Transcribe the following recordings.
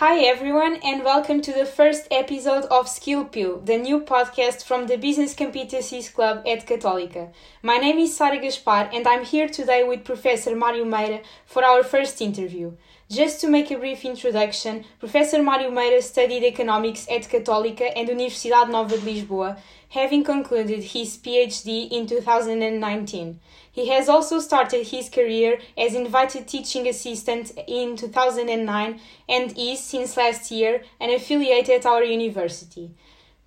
Hi everyone, and welcome to the first episode of Skill Pill, the new podcast from the Business Competencies Club at Católica. My name is Sara Gaspar, and I'm here today with Professor Mário Meira for our first interview. Just to make a brief introduction, Professor Mário Meira studied economics at Católica and Universidade Nova de Lisboa, having concluded his PhD in 2019. He has also started his career as invited teaching assistant in 2009 and is, since last year, an affiliate at our university.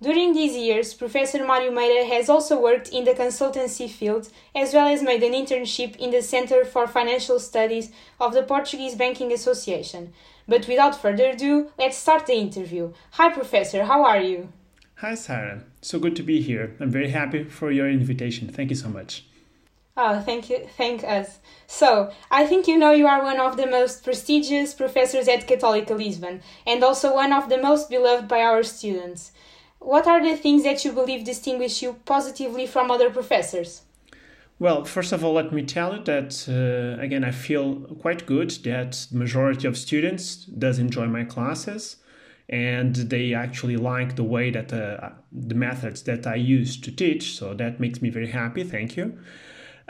During these years, Professor Mário Meira has also worked in the consultancy field as well as made an internship in the Center for Financial Studies of the Portuguese Banking Association. But without further ado, let's start the interview. Hi, Professor, how are you? Hi, Sara. So good to be here. I'm very happy for your invitation. Thank you so much. Oh, thank you. Thank us. So, I think you know you are one of the most prestigious professors at Católica Lisbon and also one of the most beloved by our students. What are the things that you believe distinguish you positively from other professors? Well, first of all, let me tell you that uh, again, I feel quite good that the majority of students does enjoy my classes, and they actually like the way that uh, the methods that I use to teach. So that makes me very happy. Thank you.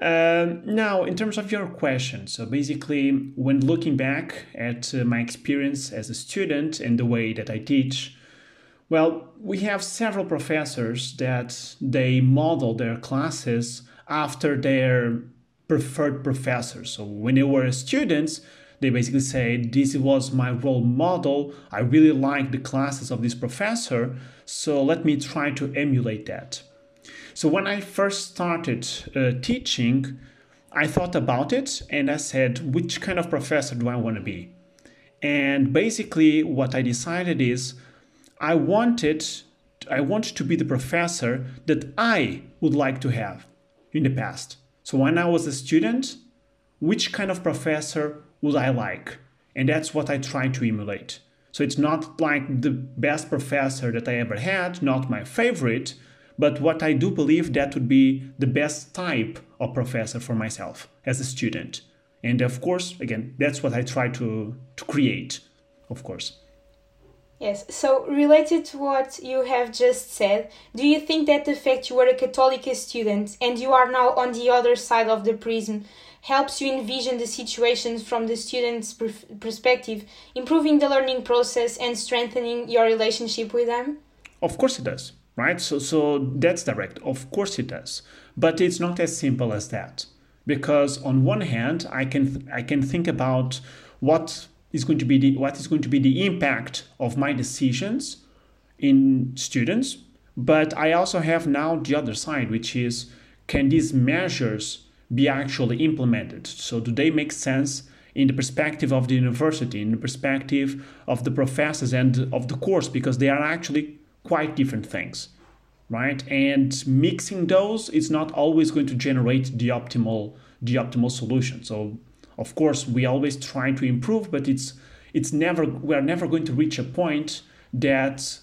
Um, now, in terms of your question, so basically, when looking back at uh, my experience as a student and the way that I teach, well, we have several professors that they model their classes after their preferred professors. So when they were students, they basically say, This was my role model. I really like the classes of this professor, so let me try to emulate that. So when I first started uh, teaching, I thought about it and I said, Which kind of professor do I want to be? And basically, what I decided is I wanted I wanted to be the professor that I would like to have in the past. So when I was a student, which kind of professor would I like? And that's what I try to emulate. So it's not like the best professor that I ever had, not my favorite, but what I do believe that would be the best type of professor for myself as a student. And of course, again, that's what I try to, to create, of course. Yes, so related to what you have just said, do you think that the fact you were a Catholic student and you are now on the other side of the prism helps you envision the situations from the student's perspective, improving the learning process and strengthening your relationship with them? Of course it does, right? So, so that's direct. Of course it does, but it's not as simple as that, because on one hand, I can I can think about what is going to be the what is going to be the impact of my decisions in students. But i also have now the other side which is can these measures be actually implemented? So do they make sense in the perspective of the university in the perspective of the professors and of the course? Because they are actually quite different things right? And mixing those is not always going to generate the optimal the optimal solution. So of course, we always try to improve, but it's it's never we are never going to reach a point that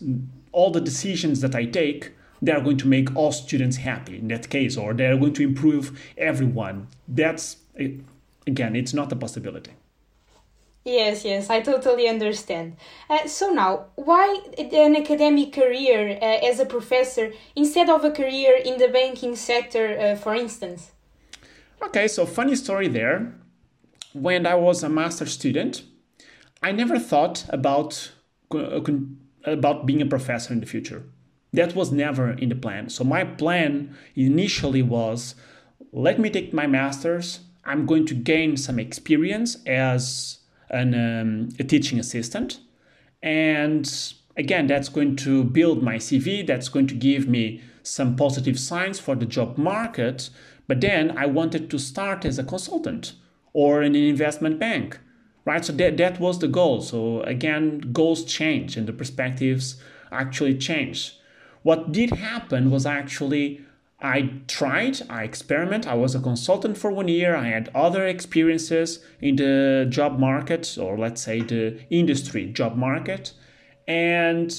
all the decisions that I take they are going to make all students happy in that case, or they are going to improve everyone. That's again, it's not a possibility. Yes, yes, I totally understand. Uh, so now, why an academic career uh, as a professor instead of a career in the banking sector, uh, for instance? Okay, so funny story there when I was a master student, I never thought about uh, about being a professor in the future. That was never in the plan. So my plan initially was let me take my masters. I'm going to gain some experience as an, um, a teaching assistant. And again, that's going to build my CV. That's going to give me some positive signs for the job market. But then I wanted to start as a consultant or in an investment bank right? So that, that was the goal. So again goals change and the perspectives actually change. What did happen was actually i tried i experiment i was a consultant for one year. I had other experiences in the job market or let's say the industry job market. And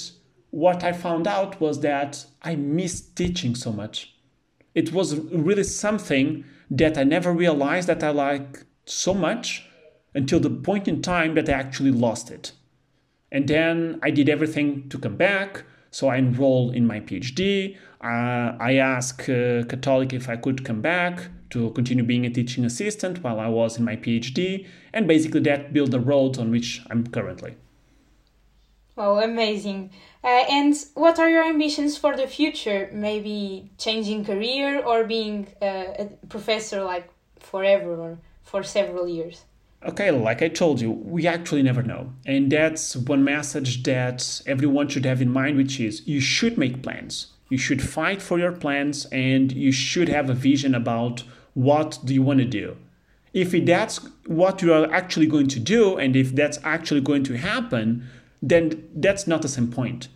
what i found out was that i missed teaching so much. It was really something that i never realized that i like so much until the point in time that I actually lost it. And then I did everything to come back. So I enrolled in my PhD. Uh, I asked uh, Catholic if I could come back to continue being a teaching assistant while I was in my PhD. And basically, that built the road on which I'm currently. Oh, amazing. Uh, and what are your ambitions for the future? Maybe changing career or being uh, a professor like forever or for several years? Okay, like I told you, we actually never know. And that's one message that everyone should have in mind, which is you should make plans. You should fight for your plans and you should have a vision about what do you want to do. If that's what you are actually going to do and if that's actually going to happen, then that's not the same point.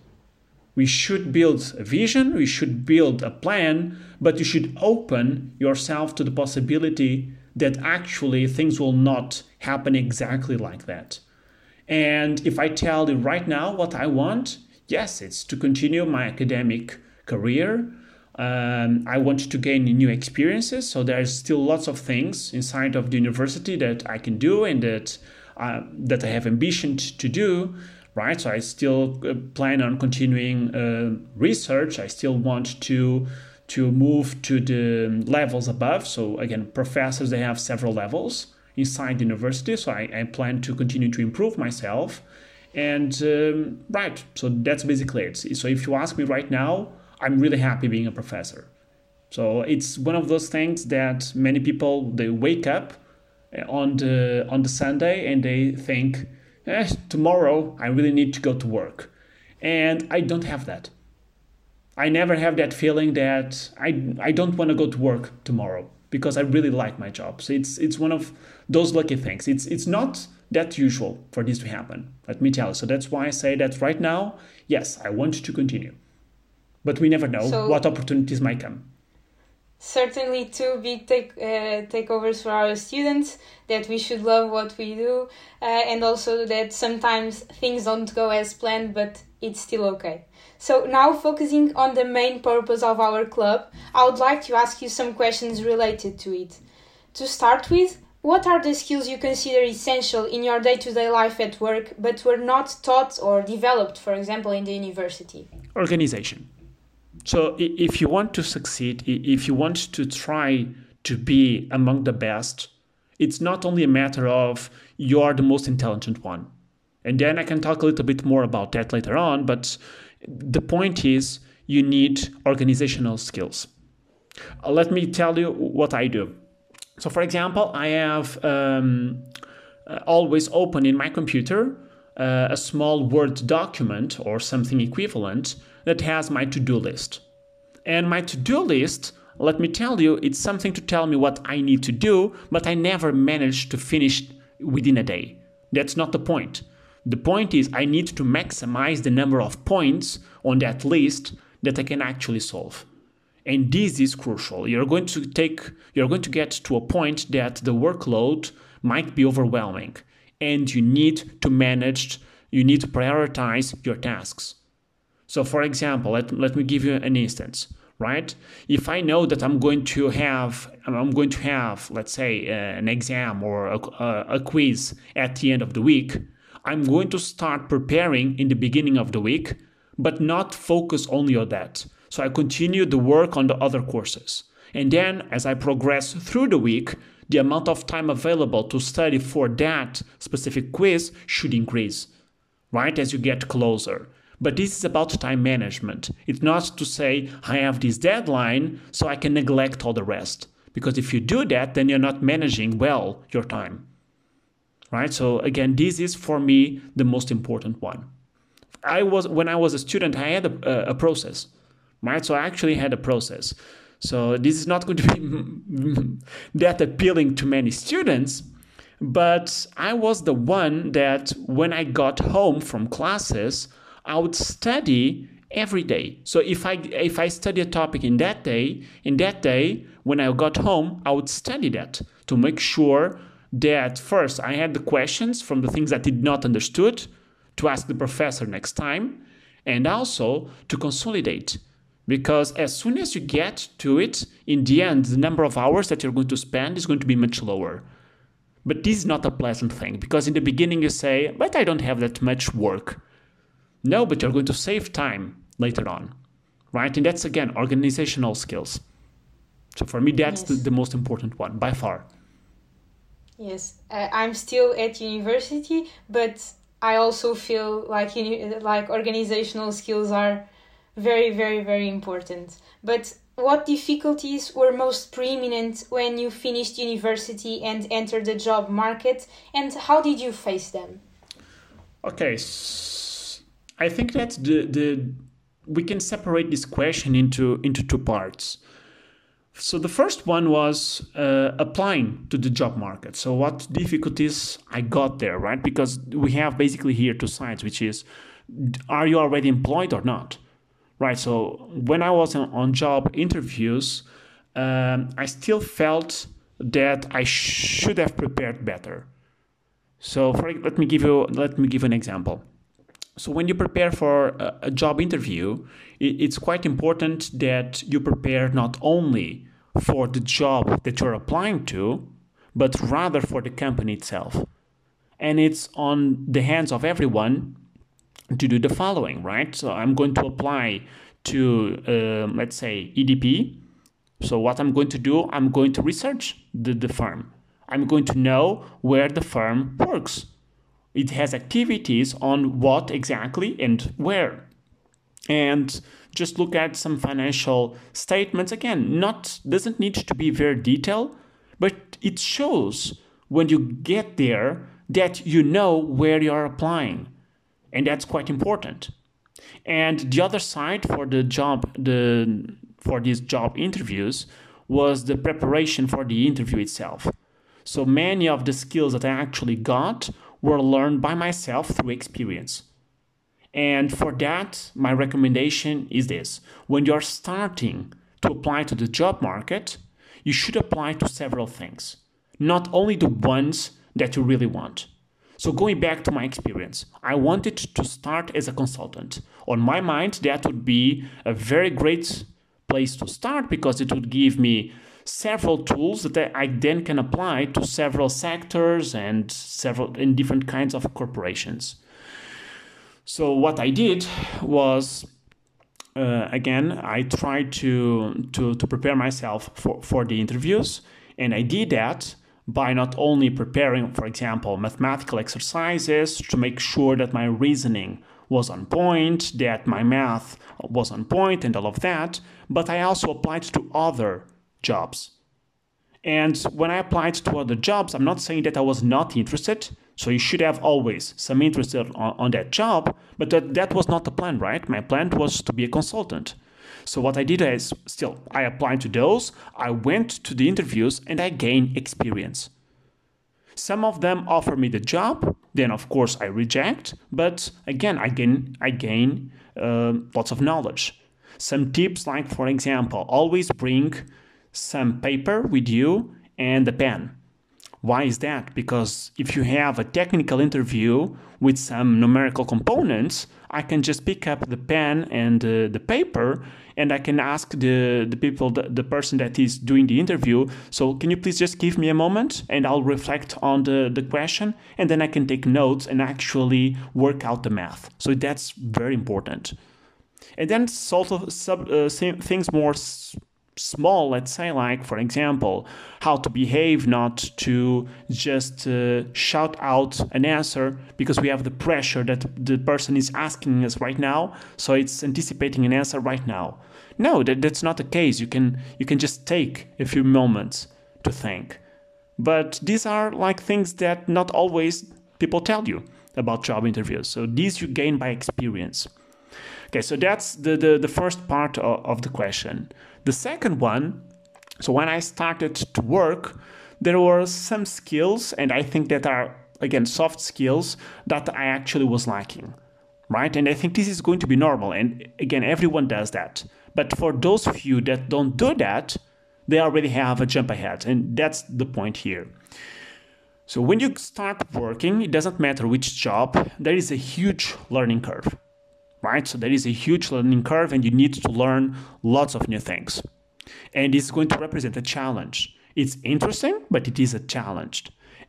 We should build a vision, we should build a plan, but you should open yourself to the possibility that actually things will not happen exactly like that. And if I tell you right now what I want, yes, it's to continue my academic career. Um, I want to gain new experiences. So there's still lots of things inside of the university that I can do and that uh, that I have ambition to do right? So I still uh, plan on continuing uh, research. I still want to to move to the levels above. So again, professors they have several levels inside the university. So I, I plan to continue to improve myself. And um, right, so that's basically it. So if you ask me right now, I'm really happy being a professor. So it's one of those things that many people they wake up uh, on the on the Sunday and they think eh, tomorrow I really need to go to work. And I don't have that. I never have that feeling that I, I don't want to go to work tomorrow because I really like my job. So it's it's one of those lucky things. It's it's not that usual for this to happen. Let me tell you. So that's why I say that right now, yes, I want to continue. But we never know so, what opportunities might come certainly two big take uh, takeovers for our students that we should love what we do uh, and also that sometimes things don't go as planned but it's still okay. So now focusing on the main purpose of our club i would like to ask you some questions related to it. To start with what are the skills you consider essential in your day-to-day life at work but were not taught or developed for example in the university? Organization. So if you want to succeed, if you want to try to be among the best, it's not only a matter of you are the most intelligent one. And then I can talk a little bit more about that later on, but the point is you need organizational skills. Uh, let me tell you what I do. So, for example, I have um, uh, always open in my computer uh, a small Word document or something equivalent that has my to do list. And my to do list, let me tell you, it's something to tell me what I need to do, but I never manage to finish within a day. That's not the point. The point is, I need to maximize the number of points on that list that I can actually solve. And this is crucial. You're going to take, you're going to get to a point that the workload might be overwhelming, and you need to manage, you need to prioritize your tasks. So, for example, let, let me give you an instance, right? If I know that I'm going to have, I'm going to have, let's say, uh, an exam or a, a quiz at the end of the week, I'm going to start preparing in the beginning of the week, but not focus only on that. So I continue the work on the other courses. And then as I progress through the week, the amount of time available to study for that specific quiz should increase, right? As you get closer. But this is about time management. It's not to say, I have this deadline, so I can neglect all the rest. Because if you do that, then you're not managing well your time. Right? So again, this is for me the most important one. I was when I was a student, I had a, a process. Right? So I actually had a process. So this is not going to be that appealing to many students, but I was the one that when I got home from classes, I would study every day. So if I if I study a topic in that day, in that day when I got home, I would study that to make sure that first I had the questions from the things I did not understood to ask the professor next time and also to consolidate because as soon as you get to it in the end the number of hours that you're going to spend is going to be much lower but this is not a pleasant thing because in the beginning you say but i don't have that much work No, but you're going to save time later on, right? And that's again organizational skills. So for me, that's yes. the, the most important one by far. Yes, uh, I'm still at university, but I also feel like like organizational skills are very, very, very important. But what difficulties were most preeminent when you finished university and entered the job market, and how did you face them? Okay, I think that the the we can separate this question into into two parts. So the first one was uh, applying to the job market. So what difficulties I got there, right? Because we have basically here two sides, which is, are you already employed or not, right? So when I was on job interviews, um, I still felt that I should have prepared better. So for, let me give you let me give an example. So when you prepare for a, a job interview, it, it's quite important that you prepare not only for the job that you're applying to, but rather for the company itself. And it's on the hands of everyone to do the following, right? So I'm going to apply to, uh, let's say, EDP. So what I'm going to do, I'm going to research the, the firm. I'm going to know where the firm works it has activities on what exactly and where. And just look at some financial statements. Again not doesn't need to be very detailed but it shows when you get there that you know where you're applying. And that's quite important. And the other side for the job the for these job interviews was the preparation for the interview itself. So many of the skills that i actually got were learned by myself through experience. And for that, my recommendation is this when you're starting to apply to the job market, you should apply to several things, not only the ones that you really want. So, going back to my experience, I wanted to start as a consultant. On my mind, that would be a very great place to start because it would give me several tools that I then can apply to several sectors and several in different kinds of corporations. So what I did was uh, again I tried to, to to prepare myself for, for the interviews and I did that by not only preparing for example mathematical exercises to make sure that my reasoning was on point, that my math was on point and all of that, but I also applied to other jobs. And when I applied to other jobs, I'm not saying that I was not interested. So you should have always some interest on, on that job, but that, that was not the plan, right? My plan was to be a consultant. So what I did is still I applied to those, I went to the interviews and I gained experience. Some of them offer me the job, then of course I reject, but again I gain I gain uh, lots of knowledge. Some tips like for example, always bring some paper with you and a pen. Why is that? Because if you have a technical interview with some numerical components, I can just pick up the pen and uh, the paper and I can ask the, the people, the, the person that is doing the interview, so can you please just give me a moment and I'll reflect on the, the question and then I can take notes and actually work out the math. So that's very important. And then sort of sub, uh, things more small, let's say, like for example, how to behave, not to just uh, shout out an answer because we have the pressure that the person is asking us right now, so it's anticipating an answer right now. No, that, that's not the case. You can you can just take a few moments to think. But these are like things that not always people tell you about job interviews. So these you gain by experience. Okay, so that's the, the, the first part of, of the question. The second one, so when I started to work, there were some skills, and I think that are, again, soft skills that I actually was lacking, right? And I think this is going to be normal. And again, everyone does that. But for those you that don't do that, they already have a jump ahead. And that's the point here. So when you start working, it doesn't matter which job, there is a huge learning curve right? So there is a huge learning curve and you need to learn lots of new things. And it's going to represent a challenge. It's interesting, but it is a challenge.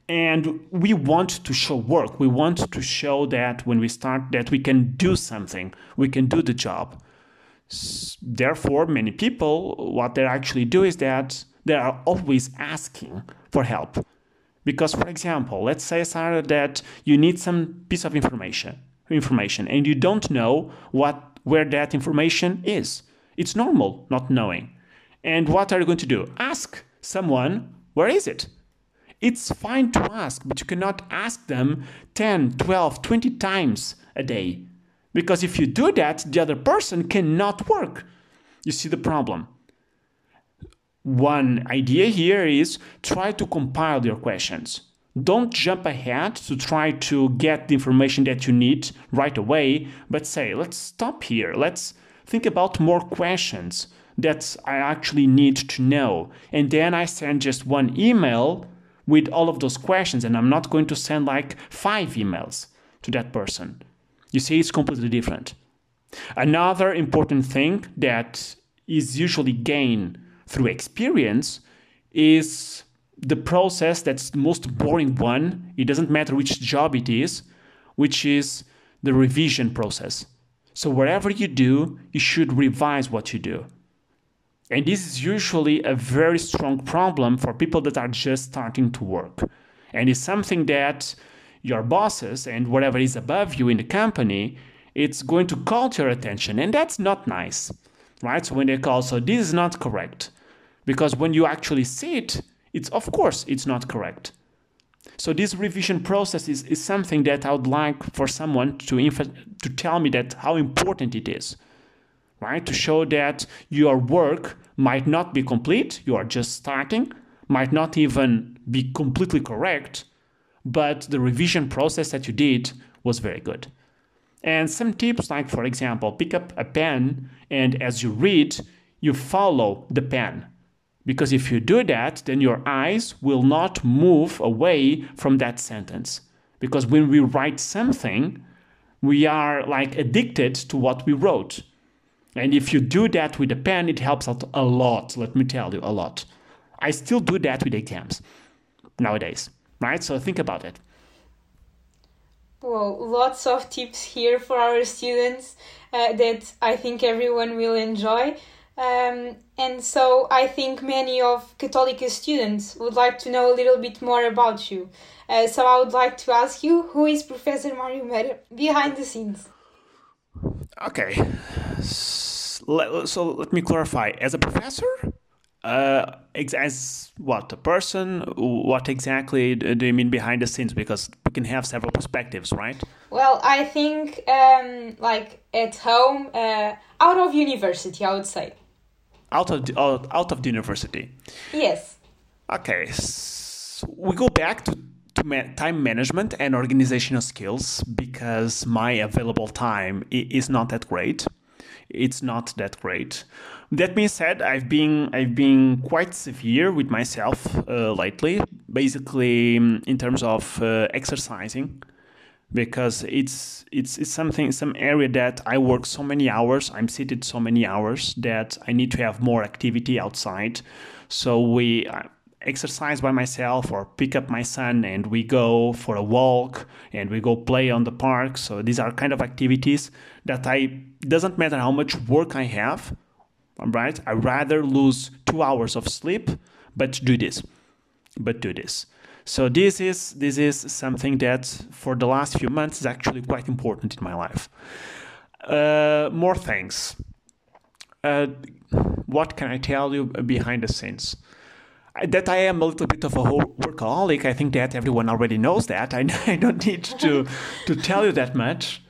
and we want to show work we want to show that when we start that we can do something we can do the job therefore many people what they actually do is that they are always asking for help because for example let's say Sara that you need some piece of information information and you don't know what where that information is it's normal not knowing and what are you going to do ask someone where is it it's fine to ask, but you cannot ask them 10, 12, 20 times a day. Because if you do that, the other person cannot work. You see the problem. One idea here is try to compile your questions. Don't jump ahead to try to get the information that you need right away, but say, let's stop here. Let's think about more questions that I actually need to know. And then I send just one email with all of those questions and I'm not going to send like five emails to that person. You see, it's completely different. Another important thing that is usually gained through experience is the process that's the most boring one. It doesn't matter which job it is, which is the revision process. So, whatever you do, you should revise what you do. And this is usually a very strong problem for people that are just starting to work. And it's something that your bosses and whatever is above you in the company, it's going to call to your attention. And that's not nice, right? So when they call, so this is not correct. Because when you actually see it, it's of course it's not correct. So this revision process is, is something that I would like for someone to, inf- to tell me that how important it is right? To show that your work might not be complete, you are just starting, might not even be completely correct, but the revision process that you did was very good. And some tips, like for example, pick up a pen and as you read, you follow the pen. Because if you do that, then your eyes will not move away from that sentence. Because when we write something, we are like addicted to what we wrote. And if you do that with a pen, it helps out a lot, let me tell you, a lot. I still do that with exams nowadays, right? So think about it. Well, lots of tips here for our students uh, that I think everyone will enjoy. Um, and so I think many of Catholic students would like to know a little bit more about you. Uh, so I would like to ask you, who is Professor Mario Meira behind the scenes? Okay, so let me clarify. As a professor, uh, as what a person, what exactly do you mean behind the scenes? Because we can have several perspectives, right? Well, I think um, like at home, uh, out of university, I would say. Out of the, out of the university. Yes. Okay, so we go back to to time management and organizational skills because my available time is not that great. It's not that great. That being said, I've been I've been quite severe with myself uh, lately, basically in terms of uh, exercising, because it's it's it's something some area that I work so many hours. I'm seated so many hours that I need to have more activity outside. So we. Uh, exercise by myself or pick up my son and we go for a walk and we go play on the park so these are kind of activities that i doesn't matter how much work i have right i rather lose two hours of sleep but do this but do this so this is this is something that for the last few months is actually quite important in my life uh, more things uh, what can i tell you behind the scenes that I am a little bit of a workaholic. I think that everyone already knows that. I, I don't need to to tell you that much.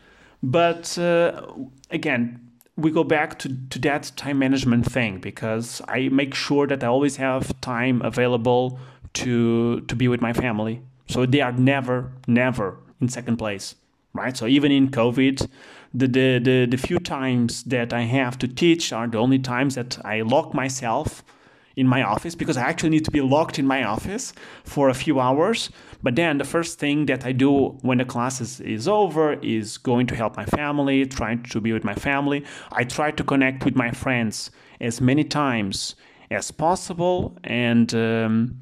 But uh, again, we go back to, to that time management thing because I make sure that I always have time available to to be with my family. So they are never, never in second place. Right. So even in COVID, the, the, the, the few times that I have to teach are the only times that I lock myself in my office because I actually need to be locked in my office for a few hours. But then the first thing that I do when the class is, is over is going to help my family, trying to be with my family. I try to connect with my friends as many times as possible and um,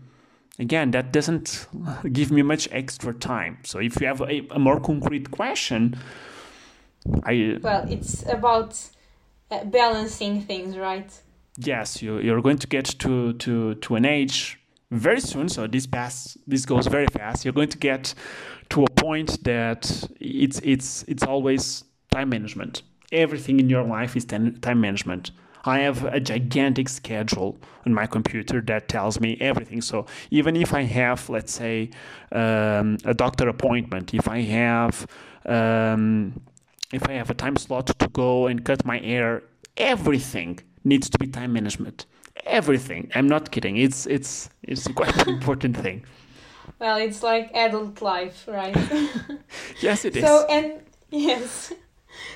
again, that doesn't give me much extra time. So if you have a, a more concrete question, I well, it's about uh, balancing things, right? Yes, you you're going to get to to to an age very soon. So this pass this goes very fast. You're going to get to a point that it's it's it's always time management. Everything in your life is time management. I have a gigantic schedule on my computer that tells me everything. So even if I have, let's say, um, a doctor appointment, if I have um, if I have a time slot to go and cut my hair, everything needs to be time management. Everything. I'm not kidding. It's it's it's quite an important thing. Well, it's like adult life, right? yes, it is. So and yes.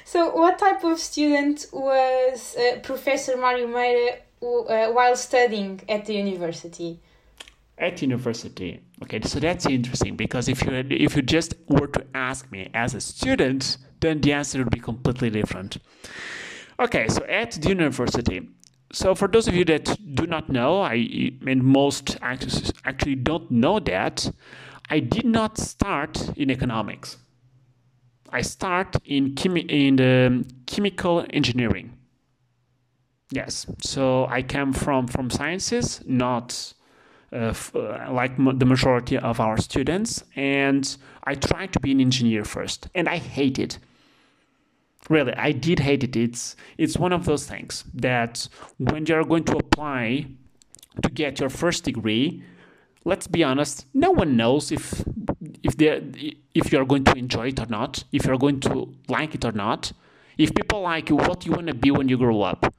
So, what type of student was uh, Professor Mario Meira uh, while studying at the university? At university, okay. So that's interesting because if you if you just were to ask me as a student, then the answer would be completely different. Okay, so at the university. So for those of you that do not know, I and most actually don't know that, I did not start in economics. I start in chemi- in the chemical engineering. Yes, so I came from from sciences, not uh, f- uh, like m- the majority of our students, and I tried to be an engineer first, and I hate it. Really, I did hate it. It's it's one of those things that when you're going to apply to get your first degree, let's be honest, no one knows if if they if you're going to enjoy it or not, if you're going to like it or not. If people like you, what you want to be when you grow up.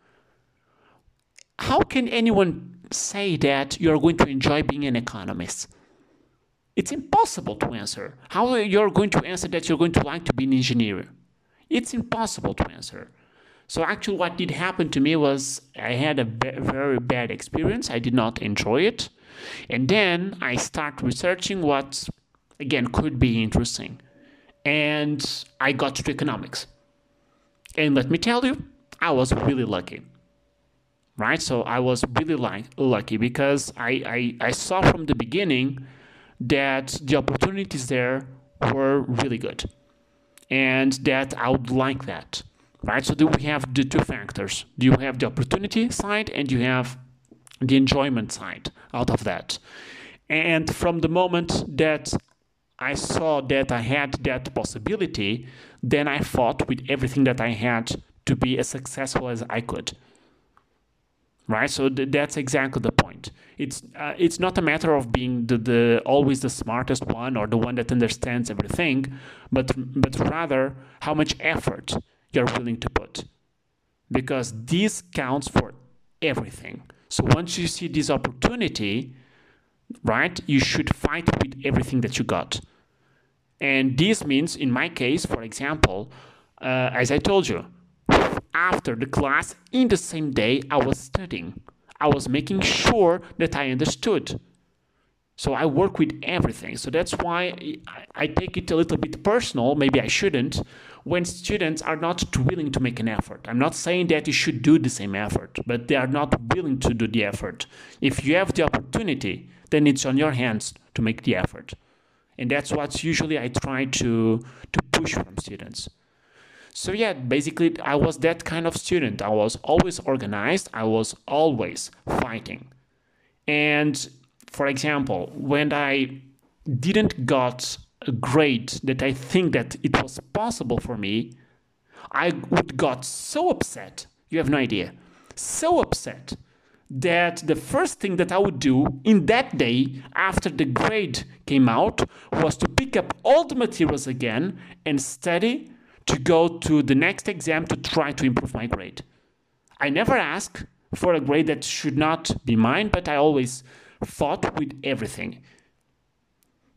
How can anyone say that you're going to enjoy being an economist? It's impossible to answer. How you're going to answer that you're going to like to be an engineer? It's impossible to answer. So actually, what did happen to me was I had a very bad experience. I did not enjoy it, and then I start researching what again could be interesting. And I got to economics. And let me tell you, I was really lucky. Right? So I was really like lucky because I, I, I saw from the beginning that the opportunities there were really good. And that I would like that. Right? So do we have the two factors. Do you have the opportunity side and you have the enjoyment side out of that. And from the moment that I saw that I had that possibility, then I fought with everything that I had to be as successful as I could. Right, so th- that's exactly the point. It's uh, it's not a matter of being the, the always the smartest one or the one that understands everything, but but rather how much effort you're willing to put, because this counts for everything. So once you see this opportunity, right, you should fight with everything that you got. And this means, in my case, for example, uh, as I told you, after the class in the same day, I was studying. I was making sure that I understood. So I work with everything. So that's why I take it a little bit personal. Maybe I shouldn't. When students are not willing to make an effort, I'm not saying that you should do the same effort, but they are not willing to do the effort. If you have the opportunity, then it's on your hands to make the effort and that's what usually I try to to push from students. So yeah, basically I was that kind of student. I was always organized. I was always fighting. And for example, when I didn't got a grade that I think that it was possible for me, I would got so upset. You have no idea. So upset that the first thing that I would do in that day after the grade came out was to pick up all the materials again and study to go to the next exam to try to improve my grade. I never ask for a grade that should not be mine, but I always fought with everything.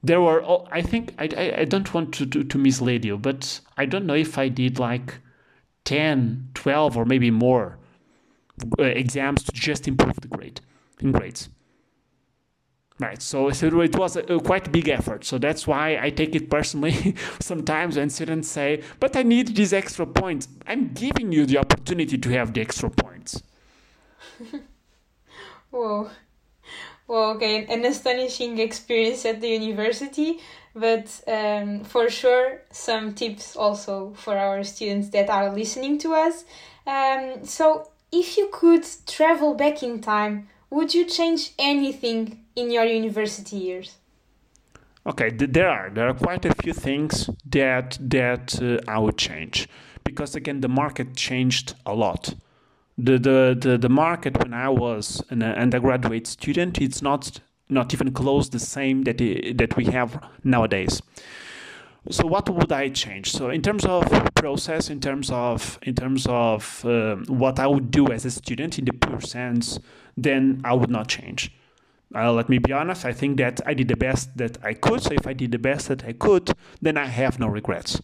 There were, I think, I, I don't want to, to, to mislead you, but I don't know if I did like 10, 12, or maybe more exams to just improve the grade in grades. Right, so, so it was a, a quite big effort. So that's why I take it personally sometimes when students say, But I need these extra points. I'm giving you the opportunity to have the extra points. Whoa. Well, okay, an astonishing experience at the university, but um, for sure, some tips also for our students that are listening to us. Um, so, if you could travel back in time, would you change anything in your university years? Okay, there are there are quite a few things that that uh, I would change because again the market changed a lot. The, the the the market when I was an undergraduate student, it's not not even close the same that it, that we have nowadays. So what would I change? So in terms of process, in terms of in terms of uh, what I would do as a student in the pure sense, then I would not change. Uh, let me be honest. I think that I did the best that I could. So if I did the best that I could, then I have no regrets.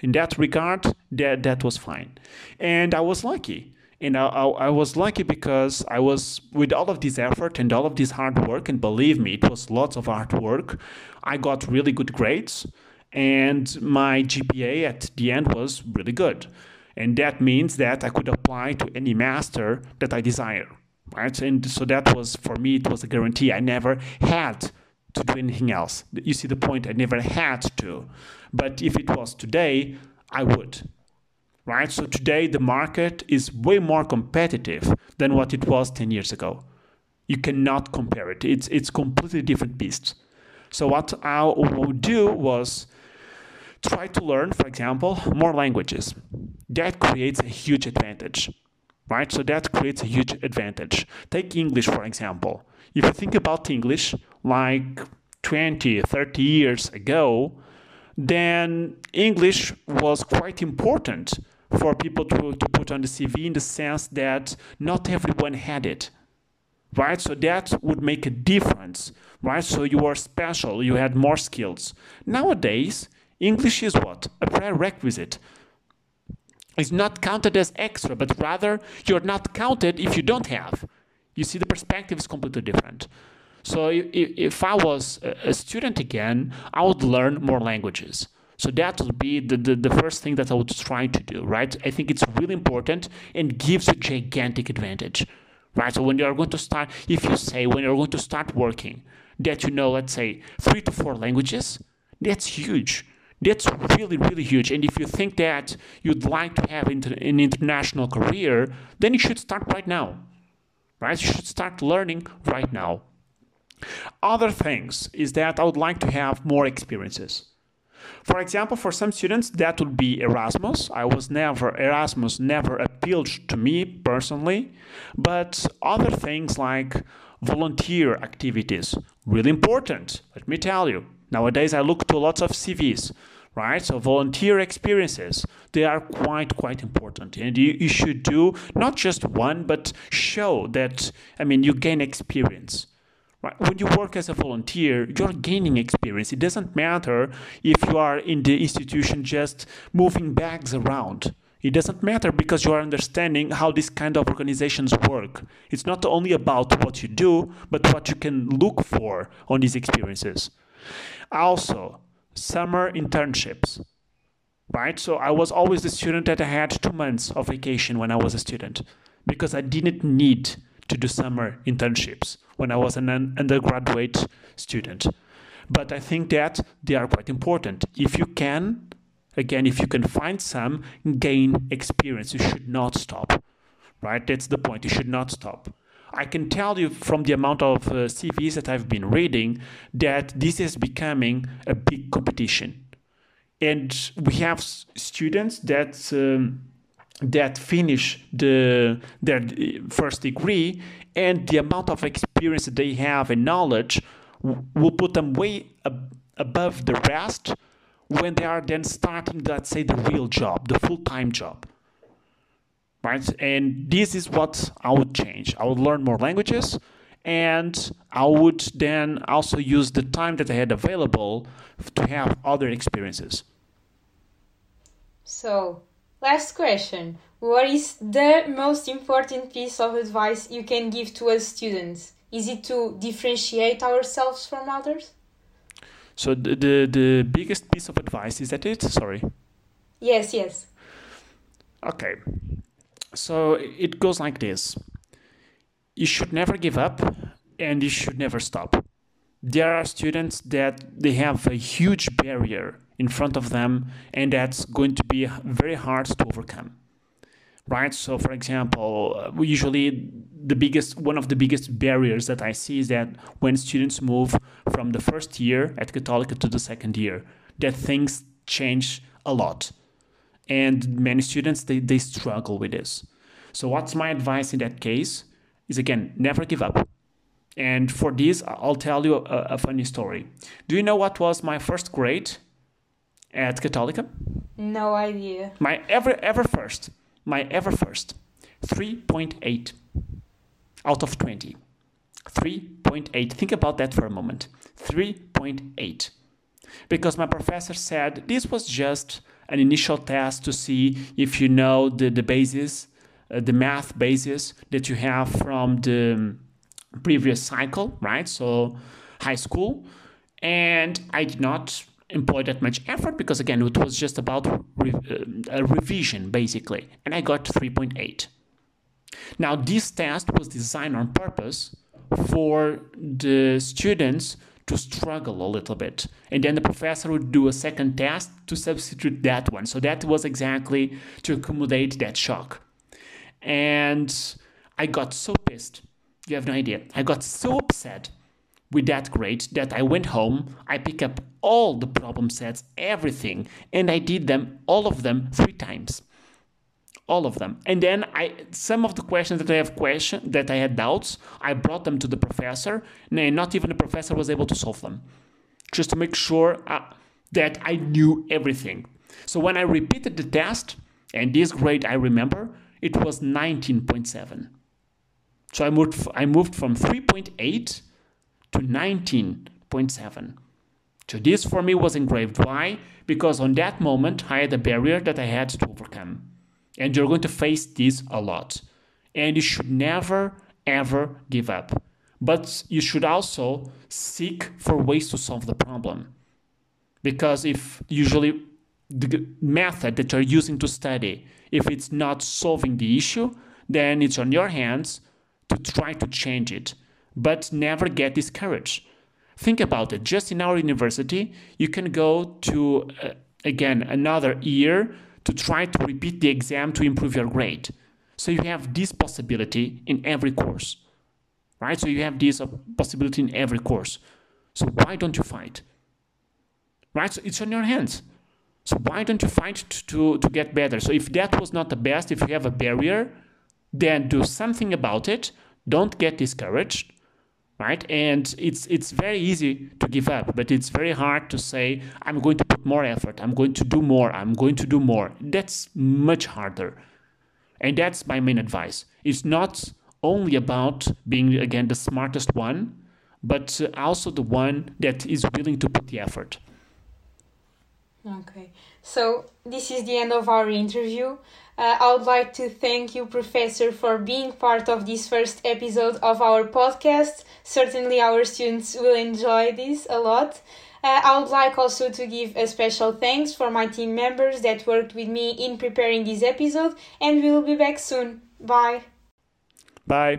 In that regard, that that was fine, and I was lucky. And I, I, I was lucky because I was with all of this effort and all of this hard work, and believe me, it was lots of hard work. I got really good grades, and my GPA at the end was really good, and that means that I could apply to any master that I desire right? And so that was for me, it was a guarantee. I never had to do anything else. You see the point? I never had to. But if it was today, I would. Right? So today the market is way more competitive than what it was 10 years ago. You cannot compare it. It's it's completely different beast. So what I would do was try to learn, for example, more languages. That creates a huge advantage right? So that creates a huge advantage. Take English, for example. If you think about English like 20, 30 years ago, then English was quite important for people to, to put on the CV in the sense that not everyone had it. Right? So that would make a difference. Right? So you are special, you had more skills. Nowadays, English is what? A prerequisite is not counted as extra, but rather you're not counted if you don't have. You see, the perspective is completely different. So if, if I was a student again, I would learn more languages. So that would be the, the, the, first thing that I would try to do, right? I think it's really important and gives a gigantic advantage, right? So when you're going to start, if you say when you're going to start working, that you know, let's say, three to four languages, that's huge that's really, really huge. And if you think that you'd like to have an international career, then you should start right now. Right? You should start learning right now. Other things is that I would like to have more experiences. For example, for some students, that would be Erasmus. I was never, Erasmus never appealed to me personally, but other things like volunteer activities, really important, let me tell you. Nowadays, I look to lots of CVs, right? So volunteer experiences, they are quite, quite important. And you, you should do not just one, but show that, I mean, you gain experience. Right? When you work as a volunteer, you're gaining experience. It doesn't matter if you are in the institution just moving bags around. It doesn't matter because you are understanding how these kind of organizations work. It's not only about what you do, but what you can look for on these experiences. Also, summer internships, right? So I was always the student that I had two months of vacation when I was a student because I didn't need to do summer internships when I was an undergraduate student. But I think that they are quite important. If you can, again, if you can find some, gain experience. You should not stop, right? That's the point. You should not stop. I can tell you from the amount of uh, CVs that I've been reading that this is becoming a big competition. And we have students that um, that finish the their first degree and the amount of experience that they have and knowledge will put them way ab- above the rest when they are then starting let's say the real job the full-time job right? And this is what I would change. I would learn more languages and I would then also use the time that I had available to have other experiences. So, last question. What is the most important piece of advice you can give to us students? Is it to differentiate ourselves from others? So the, the, the biggest piece of advice is that it? Sorry. Yes, yes. Okay. So it goes like this you should never give up and you should never stop. There are students that they have a huge barrier in front of them, and that's going to be very hard to overcome. Right? So, for example, uh, usually the biggest one of the biggest barriers that I see is that when students move from the first year at Católica to the second year, that things change a lot. And many students they, they struggle with this. So what's my advice in that case is again, never give up. And for this, I'll tell you a, a funny story. Do you know what was my first grade at Católica? No idea. My ever ever first, my ever first, 3.8 out of 20. 3.8. Think about that for a moment. 3.8. Because my professor said this was just an initial test to see if you know the, the basis, uh, the math basis that you have from the previous cycle, right? So high school. And I did not employ that much effort because, again, it was just about re- uh, a revision, basically. And I got 3.8. Now, this test was designed on purpose for the students to struggle a little bit. And then the professor would do a second test to substitute that one. So that was exactly to accommodate that shock. And I got so pissed. You have no idea. I got so upset with that grade that I went home, I picked up all the problem sets, everything, and I did them, all of them, three times all of them. And then I some of the questions that I have question that I had doubts, I brought them to the professor, and not even the professor was able to solve them, just to make sure uh, that I knew everything. So when I repeated the test, and this grade I remember, it was 19.7. So I moved I moved from 3.8 to 19.7. So this for me was engraved. Why? Because on that moment I had a barrier that I had to overcome. And you're going to face this a lot. And you should never, ever give up. But you should also seek for ways to solve the problem. Because if usually the method that you're using to study, if it's not solving the issue, then it's on your hands to try to change it. But never get discouraged. Think about it. Just in our university, you can go to, uh, again, another year to try to repeat the exam to improve your grade. So you have this possibility in every course, right? So you have this possibility in every course. So why don't you fight? Right? So it's on your hands. So why don't you fight to, to, to get better? So if that was not the best, if you have a barrier, then do something about it. Don't get discouraged right? And it's it's very easy to give up but it's very hard to say i'm going to put more effort. I'm going to do more. I'm going to do more. That's much harder. And that's my main advice. It's not only about being again the smartest one but also the one that is willing to put the effort. Okay so this is the end of our interview uh, I would like to thank you, Professor, for being part of this first episode of our podcast. Certainly, our students will enjoy this a lot. Uh, I would like also to give a special thanks for my team members that worked with me in preparing this episode, and we will be back soon. Bye. Bye.